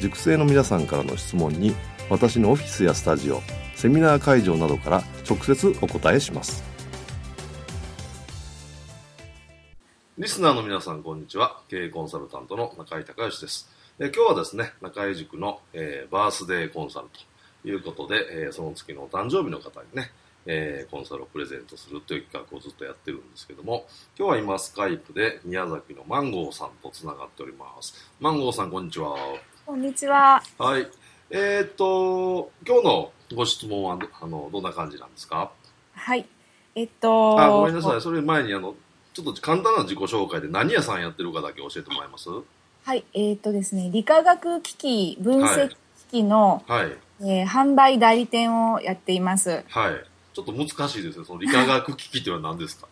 塾生の皆さんからの質問に私のオフィスやスタジオセミナー会場などから直接お答えしますリスナーの皆さんこんにちは経営コンサルタントの中井隆義ですえ今日はですね中井塾の、えー、バースデーコンサルということで、えー、その月のお誕生日の方にねえー、コンサルをプレゼントするという企画をずっとやってるんですけども、今日は今スカイプで宮崎のマンゴーさんとつながっております。マンゴーさん、こんにちは。こんにちは。はい。えー、っと、今日のご質問は、あの、どんな感じなんですか？はい。えっと。あ、ごめんなさい。それ前に、あの、ちょっと簡単な自己紹介で何屋さんやってるかだけ教えてもらえます？はい。えー、っとですね、理化学機器分析機器の、はい、えー、販売代理店をやっています。はい。ちょっと難しいですよ。その理化学機器っていうのは何ですか？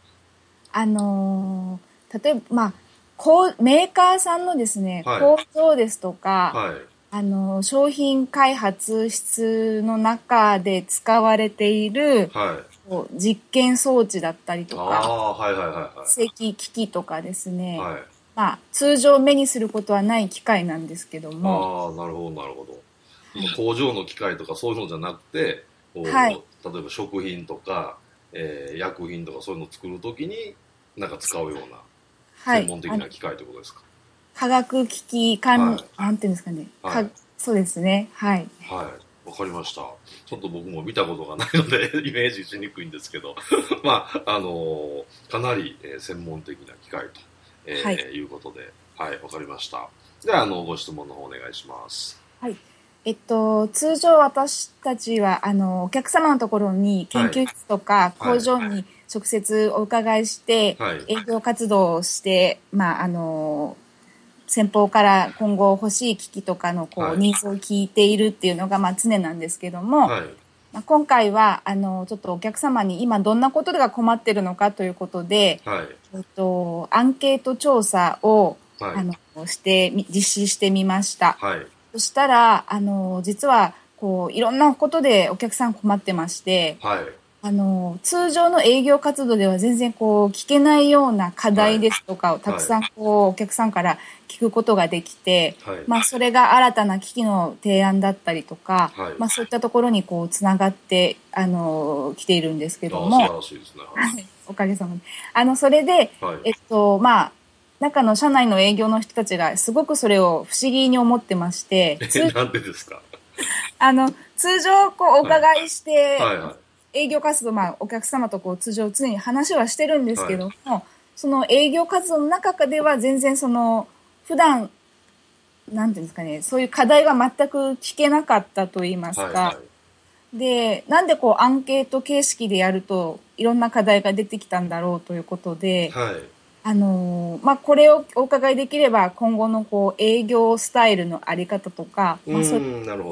あのー、例えば、まあ、こうメーカーさんのですね、はい、工場ですとか、はい、あの商品開発室の中で使われている、はい、実験装置だったりとか、はいはいはいはい、機器とかですね、はい、まあ、通常目にすることはない機械なんですけどもああなるほどなるほど。工場の機械とかそういうのじゃなくてはい、例えば食品とか、えー、薬品とかそういうのを作るときになんか使うような専門的な機械ってことですか、化学機器管、はい、なんていうんですかね、はい、そうですね。はい。はい。わかりました。ちょっと僕も見たことがないので イメージしにくいんですけど。まああのー、かなり、えー、専門的な機械と、えー、はい、いうことで。はい。わかりました。ではあのご質問の方お願いします。はい。えっと、通常私たちは、あの、お客様のところに研究室とか工場に直接お伺いして、営業活動をして、まあ、あの、先方から今後欲しい機器とかのこう、ニーズを聞いているっていうのが、まあ、常なんですけども、はい、まあ、今回は、あの、ちょっとお客様に今どんなことが困ってるのかということで、はい、えっと、アンケート調査を、はい、あの、して、実施してみました。はい。そしたら、あの、実は、こう、いろんなことでお客さん困ってまして、はい。あの、通常の営業活動では全然こう、聞けないような課題ですとかをたくさんこう、お客さんから聞くことができて、はい、まあ、それが新たな機器の提案だったりとか、はい、まあ、そういったところにこう、つながって、あの、来ているんですけども。素晴らしいですね。はい。おかげさまで。あの、それで、えっと、まあ、中の社内の営業の人たちがすごくそれを不思議に思ってまして。なんでですか？あの、通常こうお伺いして、はいはい、営業活動、まあお客様とこう通常常に話はしてるんですけども、はい、その営業活動の中では全然その、普段、なんていうんですかね、そういう課題が全く聞けなかったと言いますか、はいはい、で、なんでこうアンケート形式でやるといろんな課題が出てきたんだろうということで、はいあのー、まあ、これをお伺いできれば今後のこう営業スタイルのあり方とか、まあ、そういう参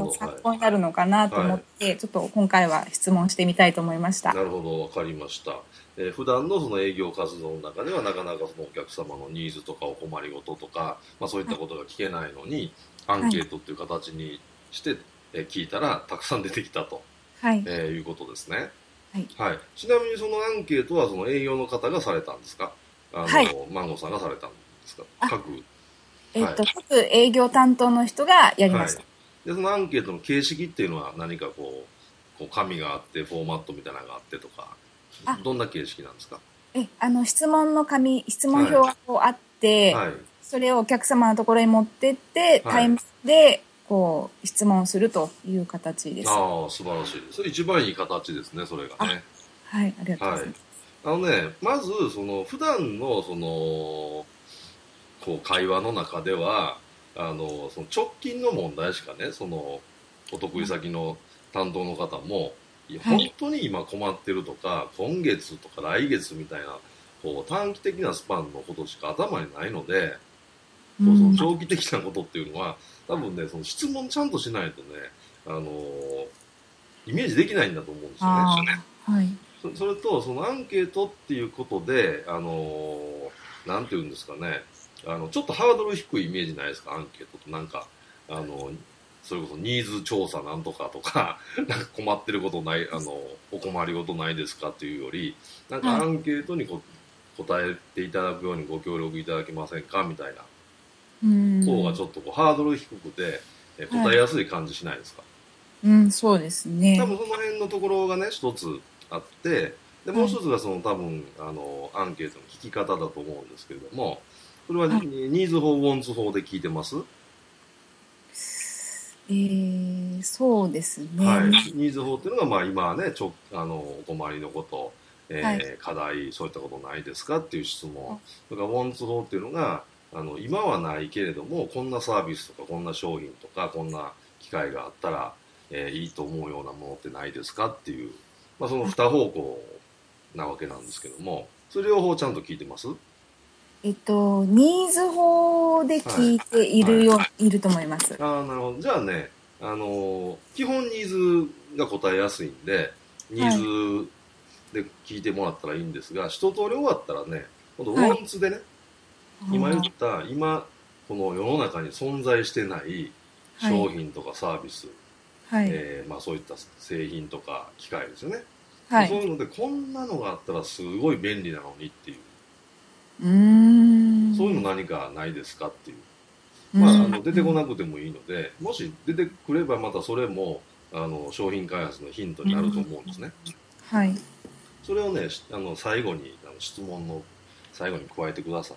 考になるのかなと思って、はい、ちょっと今回は質問してみたいと思いました。なるほど、わかりました。えー、普段のその営業活動の中ではなかなかそのお客様のニーズとかお困りごととか、まあ、そういったことが聞けないのに、はい、アンケートっていう形にして、えー、聞いたらたくさん出てきたと、はい。えー、いうことですね。はい、はい、ちなみにそのアンケートはその営業の方がされたんですか？あの、はい、マンゴーさんがされたんですか？各、えっ、ー、と、はい、各営業担当の人がやりました、はい、で、そのアンケートの形式っていうのは何かこう、こう紙があって、フォーマットみたいなのがあってとか、どんな形式なんですか？え、あの、質問の紙、質問表がこうあって、はい、それをお客様のところに持ってって、タイムでこう質問するという形です。ああ素晴らしいそれ一番いい形ですねそれがね。はい、ありがとうございます。あのねまずその普段のそのこう会話の中ではあのその直近の問題しかねそのお得意先の担当の方も、いやはい本当に今困ってるとか今月とか来月みたいなこう短期的なスパンのことしか頭にないので、うこうその長期的なことっていうのは多分ねその質問ちゃんとしないとねあのイメージできないんだと思うんですよね。はい。そそれとそのアンケートっていうことであのなんていうんですかね。あのちょっとハードル低いイメージないですか？アンケートとなんかあのそれこそニーズ調査なんとかとか なんか困ってることないあのお困りごとないですかっていうよりなんかはい。アンケートにこ答えていただくようにご協力いただけませんか？みたいな。うん。方がちょっとこうハードル低くてえ答えやすい感じしないですか、うん、そうですね。多分その辺のところがね一つあってでもう一つがその多分あのアンケートの聞き方だと思うんですけれどもそれははい。ニーズ法ウォンツ法で聞いてます、えー、そうですね。はい、ニーズ法っていうのがまあ今はねちょあのお困りのこと、えーはい。課題そういったことないですかっていう質問。それからウォンツ法っていうのがあの今はないけれどもこんなサービスとかこんな商品とかこんな機会があったら、えーいいと思うようなものってないですかっていう、まあ、その二方向なわけなんですけどもそれ両方ちゃんと聞いてます？えっと、ニーズ法で聞いているよ、い、ると思います。ああなるほど。じゃあねあのー基本ニーズが答えやすいんでニーズで聞いてもらったらいいんですが、一通り終わったらね今度ウはい。ォンツでね、今言った今この世の中に存在してないはい商品とかサービス、はい。えーまあ、そういった製品とか機械ですよね、はい。そういうのでこんなのがあったらすごい便利なのにっていう、うーん。そういうの何かないですかっていううん、まあ、あの出てこなくてもいいので、もし出てくればまたそれもあの商品開発のヒントになると思うんですね。はい。それをね、しあの最後にあの質問の最後に加えてください。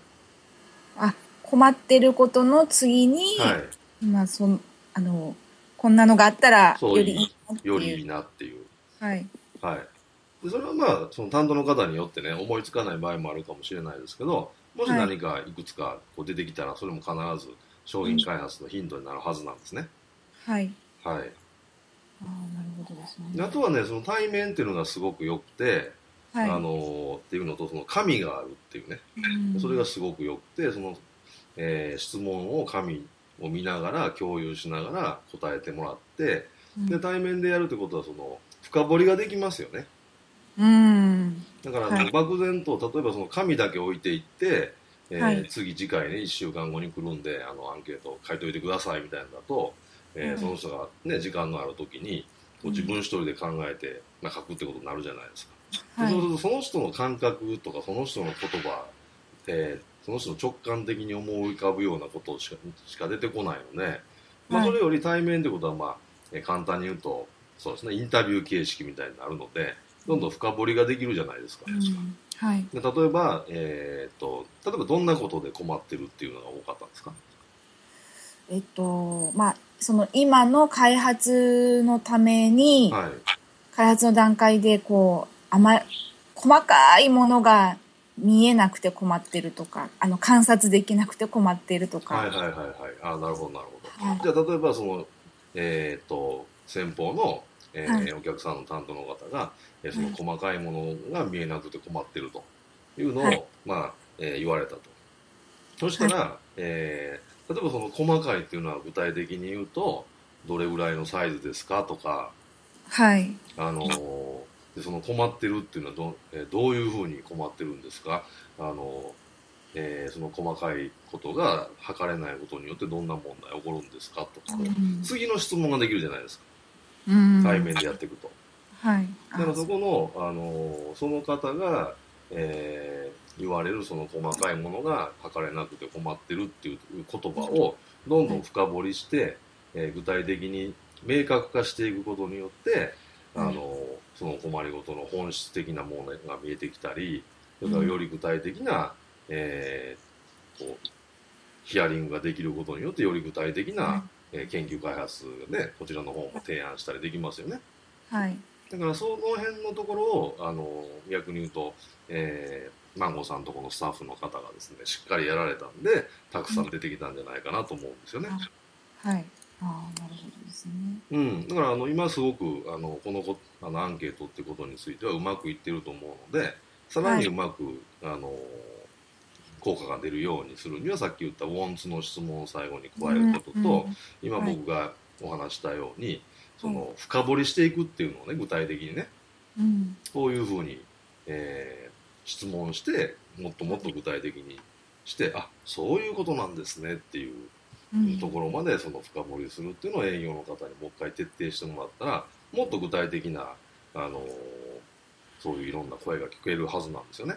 あ、困ってることの次に、はい、まあ、その、あの、こんなのがあったら、よりいいなっていう。よりいいなっていう。はい。はい。でそれはまあ、その担当の方によってね、思いつかない場合もあるかもしれないですけど、もしはい何かいくつかこう出てきたら、それも必ず商品開発のヒントになるはずなんですね。はい。はい。ああ、なるほどですね。であとはね、その対面っていうのがすごく良くて、はい。あのっていうのと、その紙があるっていうね、うんそれがすごく良くて、その、えー質問を紙を見ながら、共有しながら答えてもらって、うんで、対面でやるってことは、その、深掘りができますよね。うん。だから、はい漠然と、例えばその紙だけ置いていって、えーはい次次回ね、1週間後に来るんで、あの、アンケート書いといてくださいみたいなのだと、えーはいその人がね、時間のある時に、こう自分一人で考えて、まあ、書くってことになるじゃないですか。はいそうするとその人の感覚とかその人の言葉、えーその人の直感的に思い浮かぶようなことしかしか出てこないので、まあ、はい。それより対面ってことは、まあえー簡単に言うとそうですねインタビュー形式みたいになるのでどんどん深掘りができるじゃないですか、うん。はい。で例えば、えーっと例えばどんなことで困ってるっていうのが多かったんですか？えっと、まあ、その今の開発のために、はい。開発の段階でこう、あま、細かいものが見えなくて困ってるとか、あの、観察できなくて困ってるとか。はいはいはいはい。あなるほどなるほど、はい。じゃあ例えばそのえーっと先方の、えーはい。お客さんの担当の方が、えーその細かいものが見えなくて困ってると。いうのを、はい。まあえー言われたと。そしたら、えー例えばその細かいっていうのは具体的に言うとどれぐらいのサイズですかとか。はい。あのーでその困ってるっていうのはど,、えーどういうふうに困ってるんですか？あのーえーその細かいことが測れないことによってどんな問題起こるんですか？とか、次の質問ができるじゃないですか。うん。対面でやっていくと、はい。だからそこの、あのーその方が、えー言われるその細かいものが測れなくて困ってるっていう言葉をどんどん深掘りして、えー具体的に明確化していくことによって、あのーその困りごとの本質的なものが見えてきたりそれからより具体的な、えーこうヒアリングができることによってより具体的な、えー、研究開発ねこちらの方も提案したりできますよね。はい。だからその辺のところをあの逆に言うと、えー、マンゴーさんとこのスタッフの方がですねしっかりやられたんでたくさん出てきたんじゃないかなと思うんですよね。はいあなるほどですね。うん、だからあの今すごくあのこのこあのアンケートってことについてはうまくいってると思うのでさらにうまく、はい、あの効果が出るようにするにはさっき言ったウォンツの質問を最後に加えることと、うんうん、今僕がお話したように、はい、その深掘りしていくっていうのをね具体的にね、うん、こういうふうに、えー、質問してもっともっと具体的にしてあそういうことなんですねっていういうところまでその深掘りするっていうのを営業の方にもう一回徹底してもらったらもっと具体的なあのそういういろんな声が聞けるはずなんですよね。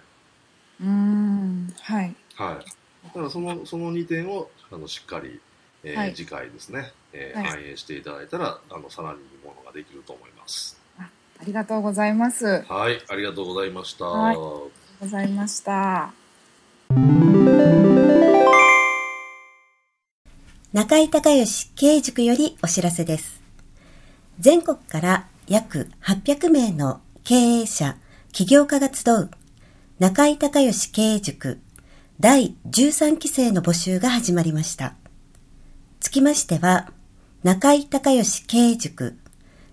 うんはい、はい、だからそのその2点をあのしっかり、えー、はい、次回ですね、えー、はい、反映していただいたらあのさらにいいものができると思いますあ。ありがとうございます。はい、ありがとうございました。はい、ありがとうございました。中井隆義経営塾よりお知らせです。全国から約800名の経営者、起業家が集う中井隆義経営塾第13期生の募集が始まりました。つきましては、中井隆義経営塾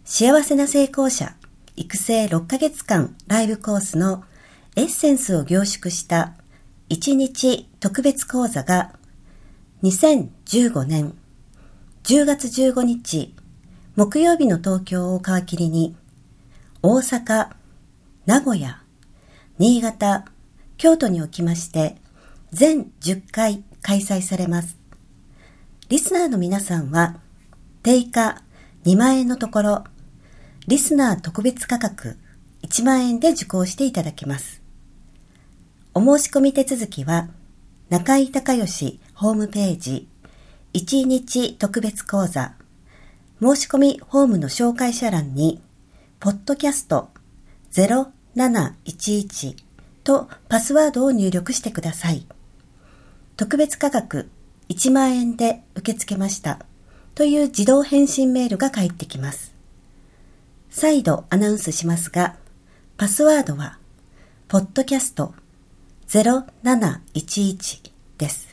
幸せな成功者育成6ヶ月間ライブコースのエッセンスを凝縮した1日特別講座が2015年10月15日木曜日の東京を皮切りに大阪、名古屋、新潟、京都におきまして全10回開催されます。リスナーの皆さんは定価2万円のところリスナー特別価格1万円で受講していただけます。お申し込み手続きは中井隆義ホームページ1日特別講座申し込みホームの紹介者欄にポッドキャスト0711とパスワードを入力してください。特別価格1万円で受け付けましたという自動返信メールが返ってきます。再度アナウンスしますが、パスワードは、ポッドキャスト0711です。